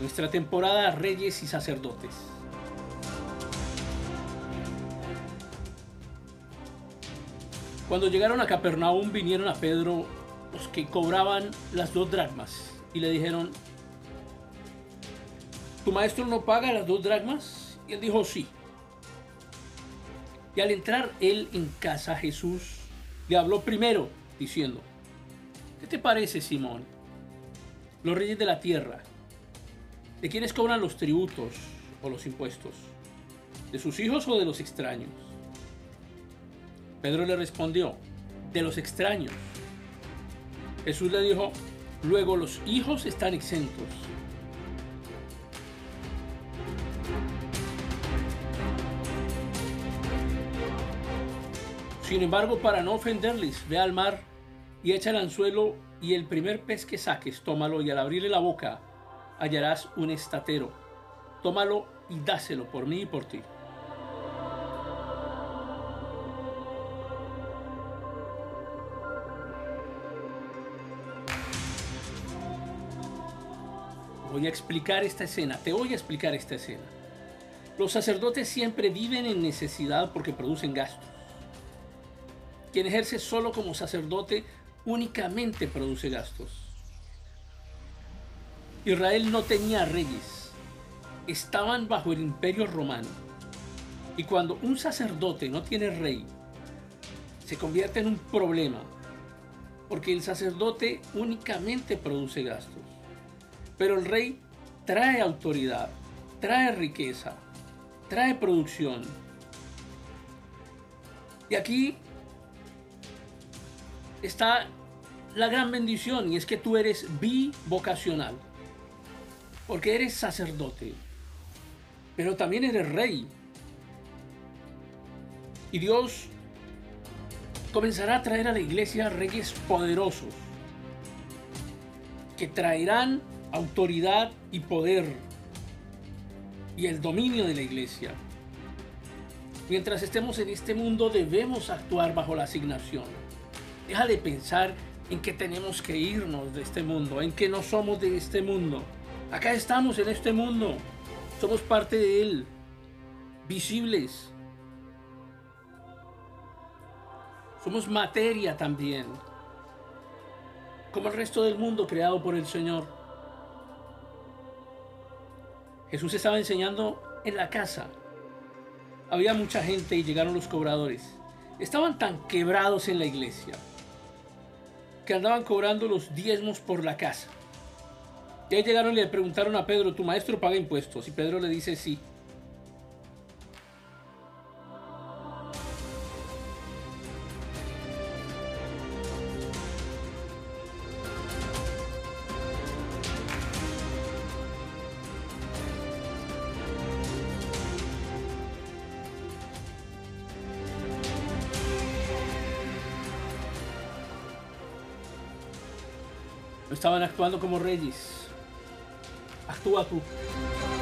nuestra temporada Reyes y Sacerdotes. Cuando llegaron a Capernaum vinieron a Pedro los que cobraban las dos dracmas y le dijeron, ¿tu maestro no paga las dos dracmas? Y él dijo, sí. Y al entrar él en casa, Jesús le habló primero diciendo, ¿qué te parece, Simón? Los reyes de la tierra, ¿de quiénes cobran los tributos o los impuestos? ¿De sus hijos o de los extraños? Pedro le respondió, de los extraños. Jesús le dijo, luego los hijos están exentos. Sin embargo, para no ofenderles, ve al mar y echa el anzuelo y el primer pez que saques, tómalo y al abrirle la boca hallarás un estatero. Tómalo y dáselo por mí y por ti. Voy a explicar esta escena, te voy a explicar esta escena. Los sacerdotes siempre viven en necesidad porque producen gastos. Quien ejerce solo como sacerdote únicamente produce gastos. Israel no tenía reyes, estaban bajo el imperio romano. Y cuando un sacerdote no tiene rey, se convierte en un problema, porque el sacerdote únicamente produce gastos. Pero el rey trae autoridad, trae riqueza, trae producción. Y aquí está la gran bendición y es que tú eres bivocacional. Porque eres sacerdote, pero también eres rey. Y Dios comenzará a traer a la iglesia reyes poderosos que traerán autoridad y poder y el dominio de la iglesia. Mientras estemos en este mundo debemos actuar bajo la asignación. Deja de pensar en que tenemos que irnos de este mundo, en que no somos de este mundo. Acá estamos en este mundo, somos parte de él, visibles. Somos materia también, como el resto del mundo creado por el Señor. Jesús estaba enseñando en la casa. Había mucha gente y llegaron los cobradores. Estaban tan quebrados en la iglesia que andaban cobrando los diezmos por la casa. Y ahí llegaron y le preguntaron a Pedro, ¿tu maestro paga impuestos? Y Pedro le dice sí. estaban actuando como reyes. Arthur, Arthur.